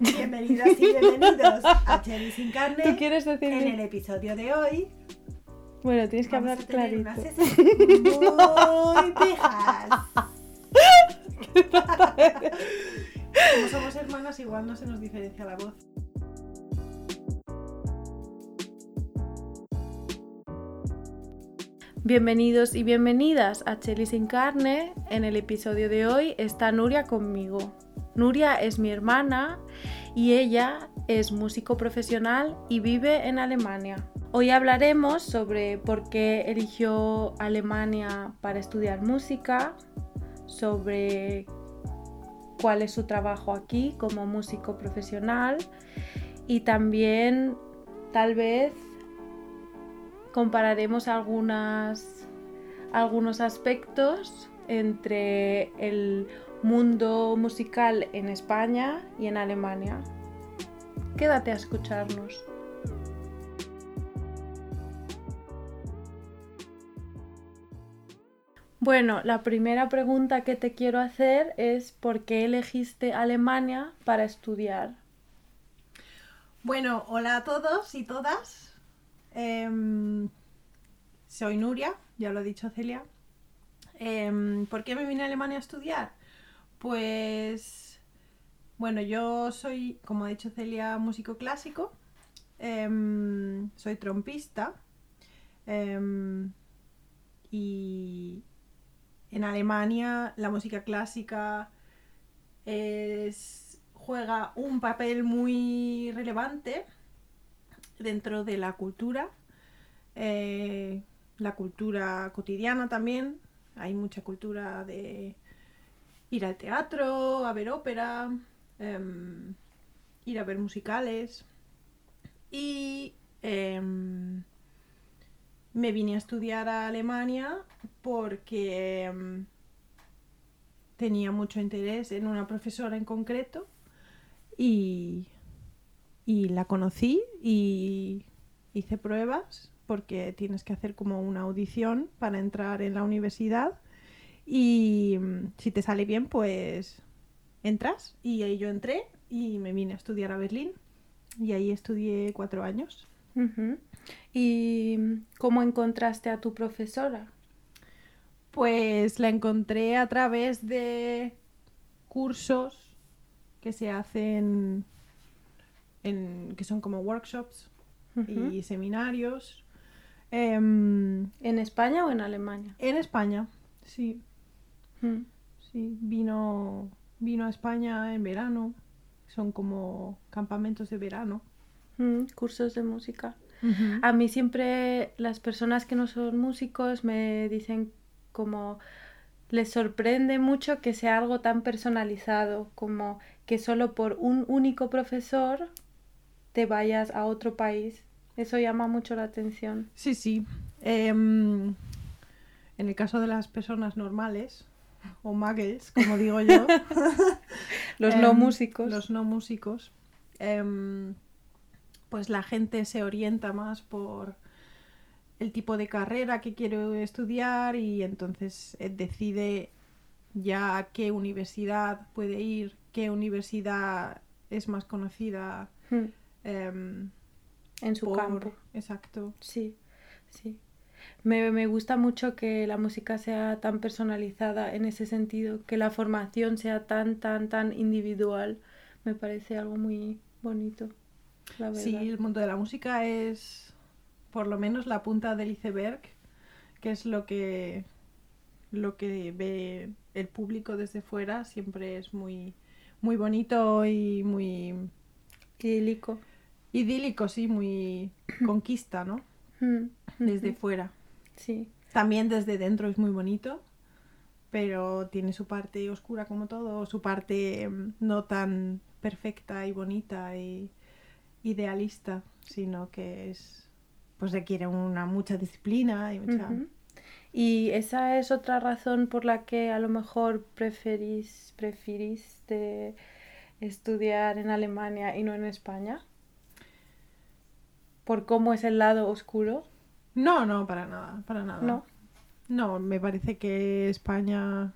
Bienvenidas y bienvenidos a Cherry sin carne. ¿Tú quieres decir? En el episodio de hoy. Bueno, tienes que vamos hablar a tener clarito. unas sesiones muy pijas. Como somos hermanas, igual no se nos diferencia la voz. Bienvenidos y bienvenidas a Cheli sin carne. En el episodio de hoy está Nuria conmigo. Nuria es mi hermana y ella es músico profesional y vive en Alemania. Hoy hablaremos sobre por qué eligió Alemania para estudiar música, sobre cuál es su trabajo aquí como músico profesional y también tal vez compararemos algunos aspectos entre el mundo musical en España y en Alemania. Quédate a escucharnos. Bueno, la primera pregunta que te quiero hacer es ¿por qué elegiste Alemania para estudiar? Bueno, hola a todos y todas. Em, soy Nuria, ya lo ha dicho Celia. Em, ¿Por qué me vine a Alemania a estudiar? Pues, bueno, yo soy, como ha dicho Celia, músico clásico. Em, soy trompista. Em, y en Alemania la música clásica juega un papel muy relevante dentro de la cultura, eh, la cultura cotidiana también. Hay mucha cultura de ir al teatro, a ver ópera, em, ir a ver musicales. Y em, me vine a estudiar a Alemania porque em, tenía mucho interés en una profesora en concreto y, y la conocí y hice pruebas porque tienes que hacer como una audición para entrar en la universidad y mm, si te sale bien pues entras y ahí yo entré y me vine a estudiar a Berlín y ahí estudié cuatro años. ¿Y cómo encontraste a tu profesora? Pues la encontré a través de cursos que se hacen en, que son como workshops y seminarios em, ¿En España o en Alemania? en España. Sí, Mm. Sí, vino vino a España en verano. Son como campamentos de verano. Mm, Cursos de música. A mí siempre las personas que no son músicos me dicen como les sorprende mucho que sea algo tan personalizado, como que solo por un único profesor te vayas a otro país. Eso llama mucho la atención. Sí, sí. Em, en el caso de las personas normales, o muggles, como digo yo, Los no em, músicos. Los no músicos. em, pues la gente se orienta más por el tipo de carrera que quiere estudiar y entonces eh, decide ya a qué universidad puede ir, qué universidad es más conocida. Mm, em, En su por- campo. Exacto. Sí, sí. Me, me gusta mucho que la música sea tan personalizada en ese sentido, que la formación sea tan, tan, tan individual. Me parece algo muy bonito, la verdad. Sí, el mundo de la música es por lo menos la punta del iceberg, que es lo que lo que ve el público desde fuera, siempre es muy muy bonito y muy Idílico. idílico, sí, muy conquista, ¿no? Desde fuera. Sí, También desde dentro es muy bonito, pero tiene su parte oscura como todo, su parte mm, no tan perfecta y bonita y idealista, sino que es pues requiere una mucha disciplina y mucha. Y esa es otra razón por la que a lo mejor preferís, preferiste estudiar en Alemania y no en España. Por cómo es el lado oscuro, No, no, para nada, para nada. ¿no? No, me parece que España,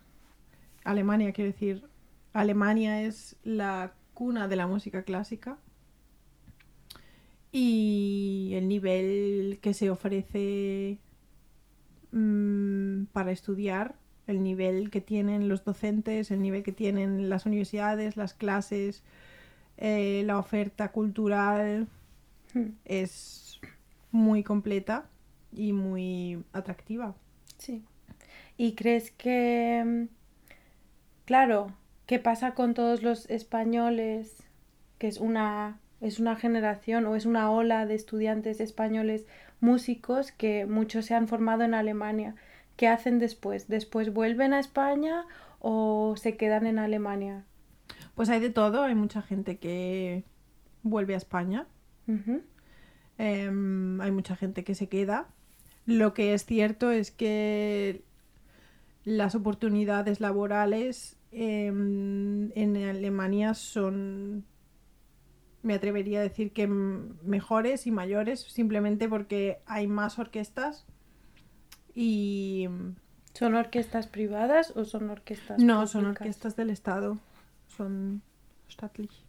Alemania, quiero decir, Alemania es la cuna de la música clásica. Y el nivel que se ofrece mm, para estudiar, el nivel que tienen los docentes, el nivel que tienen las universidades, las clases, eh, la oferta cultural, Es muy completa y muy atractiva. Sí. ¿Y crees que, mm, claro, qué pasa con todos los españoles, que es una, es una generación o es una ola de estudiantes españoles músicos que muchos se han formado en Alemania? ¿Qué hacen después? ¿Después vuelven a España o se quedan en Alemania? Pues hay de todo, hay mucha gente que vuelve a España, Em, hay mucha gente que se queda. Lo que es cierto es que las oportunidades laborales em, en Alemania son, me atrevería a decir que mejores y mayores, simplemente porque hay más orquestas y ¿Son orquestas privadas o son orquestas no, son orquestas del Estado, son staatlich.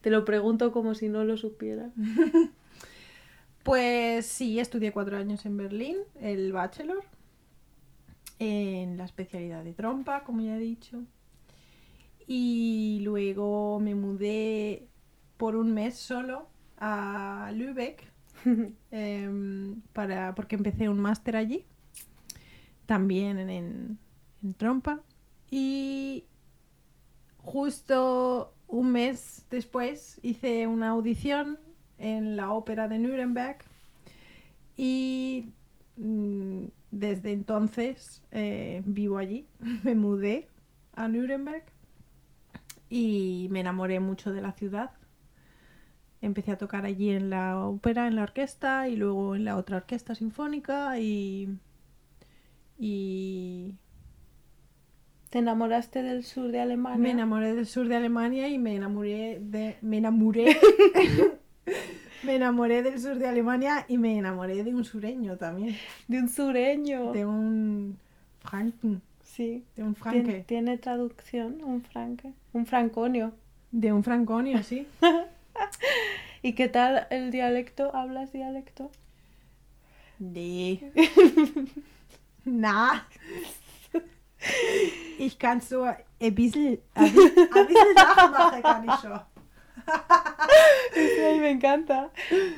Te lo pregunto como si no lo supiera. Pues sí, estudié cuatro años en Berlín, el bachelor, en la especialidad de trompa, como ya he dicho. Y luego me mudé por un mes solo a Lübeck, em, para, porque empecé un máster allí, también en, en- en trompa. Y justo un mes después hice una audición en la ópera de Nuremberg y mm, desde entonces eh, vivo allí. Me mudé a Nuremberg y me enamoré mucho de la ciudad. Empecé a tocar allí en la ópera, en la orquesta y luego en la otra orquesta sinfónica y, y ¿Te enamoraste del sur de Alemania? me enamoré del sur de Alemania y me enamoré de me enamoré me enamoré del sur de Alemania y me enamoré de un sureño también, De un sureño. de un franken, Sí. de un franque, ¿Tiene traducción? Un franque. Un franconio. de un franconio, sí. ¿Y qué tal el dialecto? ¿Hablas dialecto? Nee. Na. Ich kann so ein bisschen, ein bisschen, ein bisschen nachmachen kann ich schon. Ay, me encanta.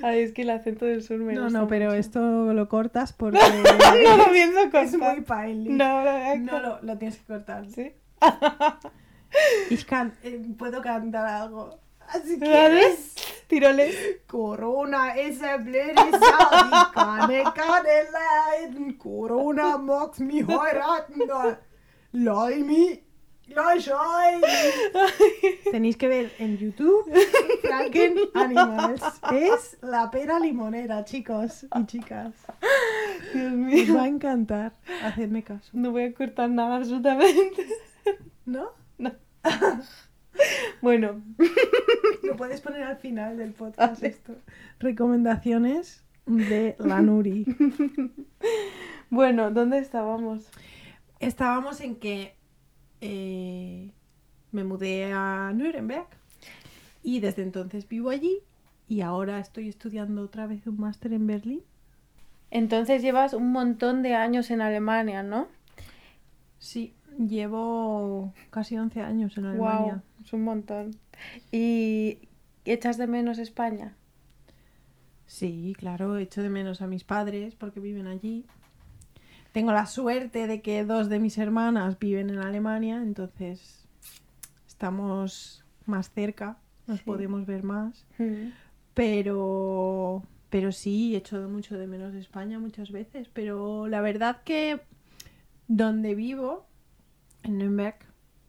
Ay, es que el acento del sur me No, gusta no, pero mucho. esto lo cortas porque no lo pienso es cortar. muy peinlich. No, no, No, lo, lo tienes que cortar. ¿Sí? Ich kann, eh, puedo cantar algo. Así que. Tiroles. Corona ist ein blöde Sau, die kann ich. Corona mag's mich heiraten. Euch. Tenéis que ver en YouTube Franken Animals. Es la pera limonera, chicos y chicas. Dios Os mío. va a encantar. Hacedme caso. No voy a cortar nada absolutamente. ¿No? Bueno, Lo puedes poner al final del podcast esto. Recomendaciones de la Nuri. bueno, ¿dónde estábamos? Estábamos en que eh, me mudé a Nuremberg y desde entonces vivo allí y ahora estoy estudiando otra vez un máster en Berlín. Entonces llevas un montón de años en Alemania, ¿no? Sí, llevo casi 11 años en Alemania. Wow, es un montón. ¿Y echas de menos España? Sí, claro, echo de menos a mis padres porque viven allí. Tengo la suerte de que dos de mis hermanas viven en Alemania, entonces estamos más cerca, nos Sí. podemos ver más. Mm. Pero, pero sí, echo mucho de menos España muchas veces. Pero la verdad que donde vivo, en Nürnberg,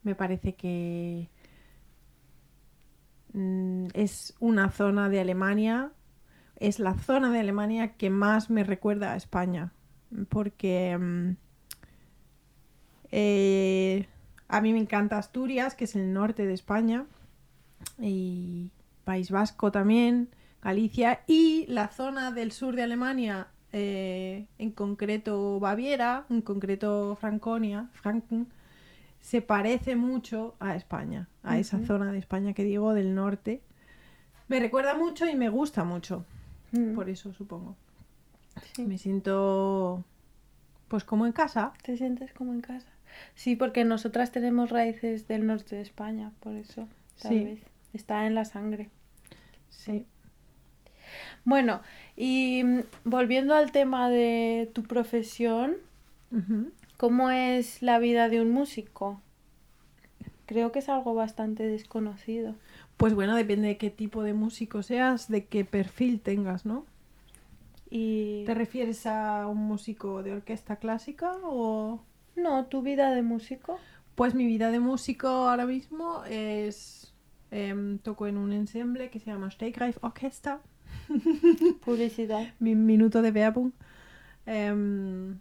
me parece que mm, es una zona de Alemania, es la zona de Alemania que más me recuerda a España. Porque mm, eh, a mí me encanta Asturias, que es el norte de España, y País Vasco también, Galicia, y la zona del sur de Alemania, eh, en concreto Baviera, en concreto Franconia, Franken, se parece mucho a España, a esa zona de España que digo, del norte. Me recuerda mucho y me gusta mucho, Mm, por eso supongo. Sí. Me siento pues como en casa. ¿Te sientes como en casa? Sí, porque nosotras tenemos raíces del norte de España, por eso, tal Sí. vez. Está en la sangre. Sí. Bueno, y mm, volviendo al tema de tu profesión. ¿cómo es la vida de un músico? Creo que es algo bastante desconocido. Pues bueno, depende de qué tipo de músico seas, de qué perfil tengas, ¿no? Y ¿Te refieres a un músico de orquesta clásica o...? no, tu vida de músico. Pues mi vida de músico ahora mismo es... em, toco en un ensemble que se llama Stegreif Orchester, Publicidad. mi minuto de Werbung. Em,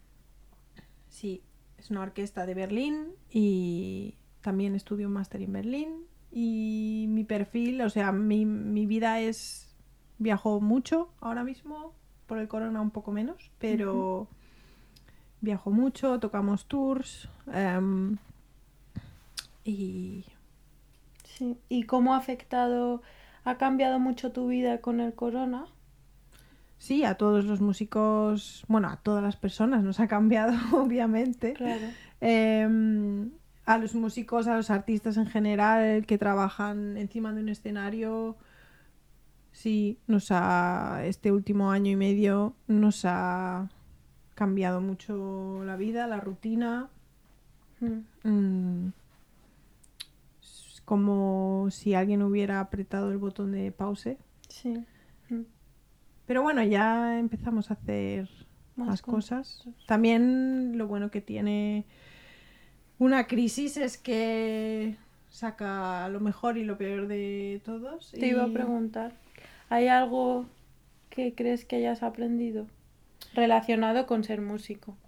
sí, es una orquesta de Berlín y también estudio un máster en Berlín. Y mi perfil, o sea, mi, mi vida es... Viajo mucho ahora mismo, por el corona un poco menos, pero viajo mucho, tocamos tours em, y Sí. ¿Y cómo ha afectado, ha cambiado mucho tu vida con el corona? sí, a todos los músicos, bueno, a todas las personas nos ha cambiado, obviamente. Claro. Em, a los músicos, a los artistas en general que trabajan encima de un escenario, sí, nos ha, este último año y medio nos ha cambiado mucho la vida, la rutina. Mm. Mm, es como si alguien hubiera apretado el botón de pause. Sí. Mm. Pero bueno, ya empezamos a hacer Más más cosas. También lo bueno que tiene una crisis es que saca lo mejor y lo peor de todos. Te iba a preguntar, ¿hay algo que crees que hayas aprendido relacionado con ser músico?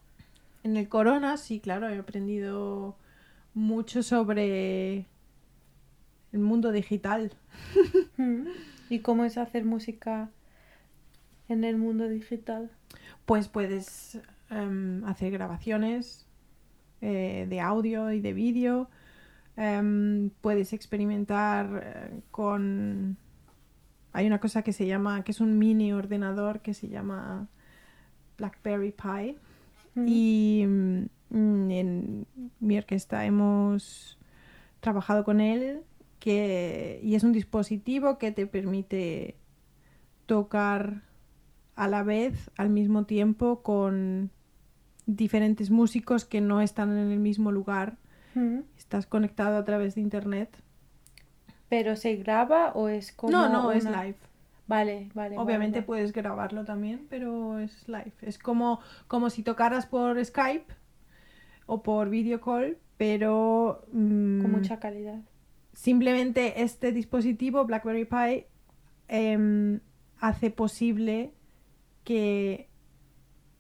En el corona, sí, claro, he aprendido mucho sobre el mundo digital. Mm. ¿Y cómo es hacer música en el mundo digital? Pues puedes em, hacer grabaciones eh, de audio y de vídeo. Em, puedes experimentar eh, con... Hay una cosa que se llama, que es un mini ordenador que se llama BlackBerry Pi. Mm. Y mm, en mi orquesta hemos trabajado con él que, y es un dispositivo que te permite tocar a la vez, al mismo tiempo, con diferentes músicos que no están en el mismo lugar. Mm. Estás conectado a través de internet. ¿Pero se graba o es como no, no, es live. Vale, vale. Obviamente vale, puedes grabarlo también, pero es live. Es como, como si tocaras por Skype o por video call, pero vale. Con mm, mucha calidad. simplemente este dispositivo, BlackBerry Pi, em, hace posible que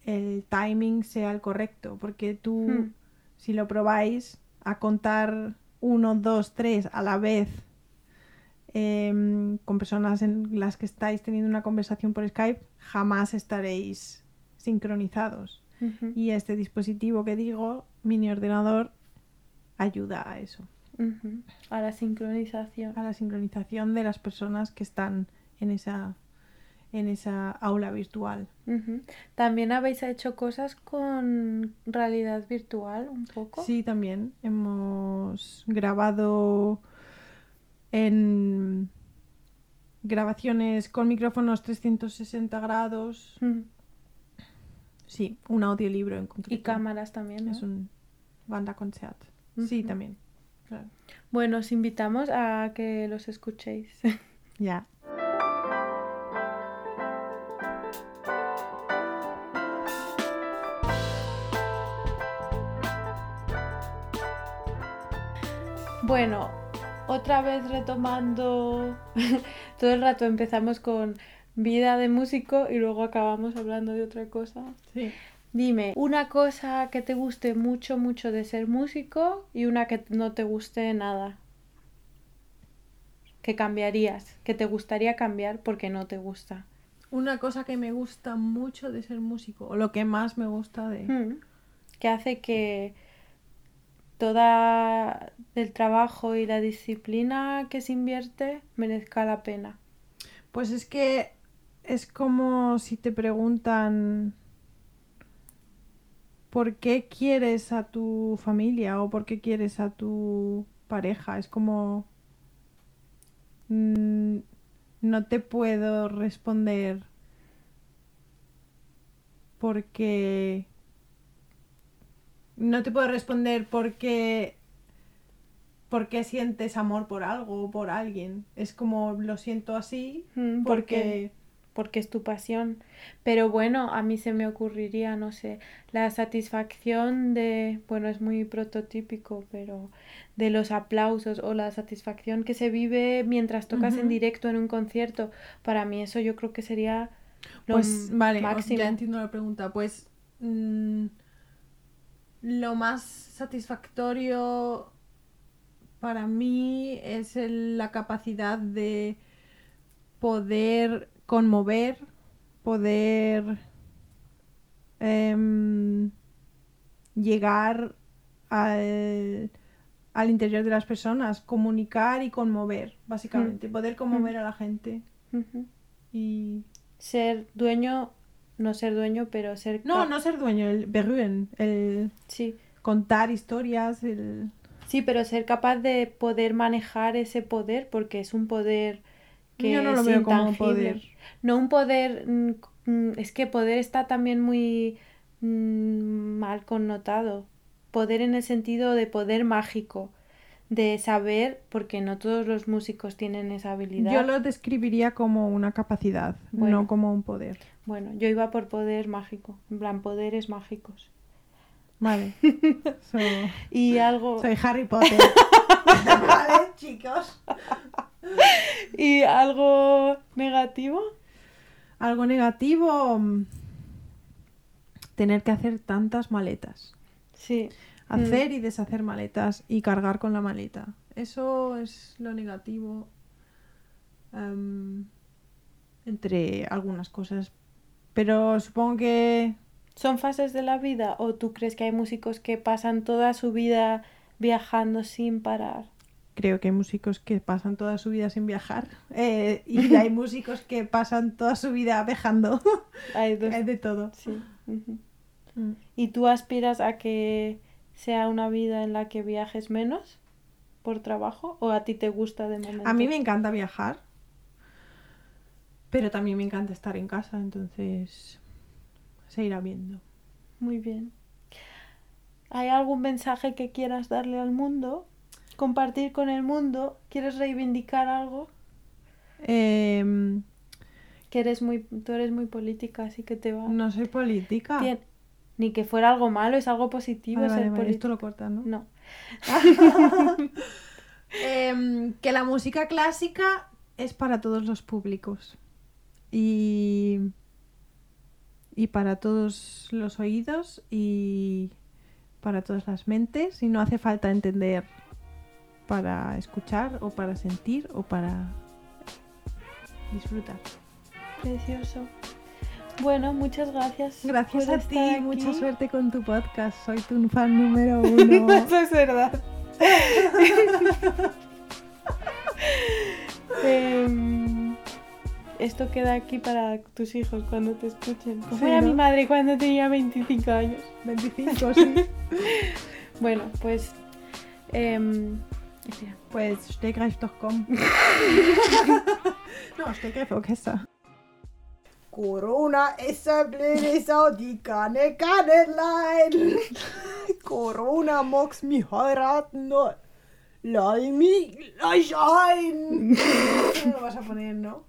el timing sea el correcto, porque tú, Hmm. si lo probáis, a contar uno, dos, tres a la vez em, con personas en las que estáis teniendo una conversación por Skype, jamás estaréis sincronizados. Y este dispositivo que digo, mini ordenador, ayuda a eso. A la sincronización. a la sincronización de las personas que están en esa, en esa aula virtual. También habéis hecho cosas con realidad virtual un poco. Sí, también hemos grabado en grabaciones con micrófonos 360 grados. Mm. Sí, un audiolibro en concreto. Y cámaras también, ¿no? Es un banda concert. Sí, Ujú. también. Claro. Bueno, os invitamos a que los escuchéis. Ya. Bueno, otra vez retomando, todo el rato empezamos con vida de músico y luego acabamos hablando de otra cosa. Sí. Dime, una cosa que te guste mucho, mucho de ser músico y una que no te guste nada. Que cambiarías, que te gustaría cambiar porque no te gusta. Una cosa que me gusta mucho de ser músico, o lo que más me gusta de... Mm. Que hace que toda el trabajo y la disciplina que se invierte merezca la pena. Pues es que es como si te preguntan por qué quieres a tu familia o por qué quieres a tu pareja. Es como... mm, no te puedo responder porque... No te puedo responder porque... porque sientes amor por algo o por alguien. Es como lo siento así Mm, porque... porque es tu pasión. Pero bueno, a mí se me ocurriría, no sé, la satisfacción de, bueno, es muy prototípico, pero de los aplausos o la satisfacción que se vive mientras tocas en directo en un concierto. Para mí eso yo creo que sería lo Pues vale, máximo. ya entiendo la pregunta. Pues mm, lo más satisfactorio para mí es el- la capacidad de poder conmover, poder em, llegar al, al interior de las personas, comunicar y conmover, básicamente, poder conmover a la gente. Y Ser dueño, no ser dueño, pero ser... No, no ser dueño, el berruen, el Sí, contar historias, el... sí, pero ser capaz de poder manejar ese poder, porque es un poder que Yo no lo es veo como un poder. No un poder, mm, mm, es que poder está también muy mm, mal connotado. Poder en el sentido de poder mágico, de saber, porque no todos los músicos tienen esa habilidad. Yo lo describiría como una capacidad, Bueno. no como un poder. Bueno, yo iba por poder mágico, en plan poderes mágicos. Vale. So- Y algo, soy Harry Potter. vale, chicos. y algo negativo. Algo negativo, mm, tener que hacer tantas maletas. Sí, Hacer y deshacer maletas y cargar con la maleta. Eso es lo negativo. em, entre algunas cosas. Pero supongo que ¿Son fases de la vida o tú crees que hay músicos que pasan toda su vida viajando sin parar? creo que hay músicos que pasan toda su vida sin viajar. eh, y hay músicos que pasan toda su vida viajando. Hay dos. Hay de todo. Sí. Mm. ¿Y tú aspiras a que sea una vida en la que viajes menos por trabajo o a ti te gusta de momento? A mí me encanta viajar. Pero también me encanta estar en casa, entonces se irá viendo. Muy bien. ¿Hay algún mensaje que quieras darle al mundo? ¿Compartir con el mundo? ¿Quieres reivindicar algo? Em, Que eres muy, tú eres muy política, así que te va. no soy política. Tien- Ni que fuera algo malo, es algo positivo Vale, ser vale, vale, político. esto lo cortas, ¿no? No. Em, que la música clásica es para todos los públicos y, y para todos los oídos y para todas las mentes y no hace falta entender para escuchar o para sentir o para disfrutar. Precioso. Bueno, muchas gracias. Gracias a ti, estar mucha aquí. suerte con tu podcast, soy tu fan número uno. Eso es verdad. Em, esto queda aquí para tus hijos cuando te escuchen. Como Sí, era ¿no? mi madre cuando tenía 25 años. 25, sí. Bueno, pues. espera. Pues Stegreif.com. no, Stegreif Orchester. Corona ist ein blöde Sau, die kann ich gar nicht leiden. Corona mag's mich heiraten, nur leih mich gleich ein. No lo vas a poner, ¿no?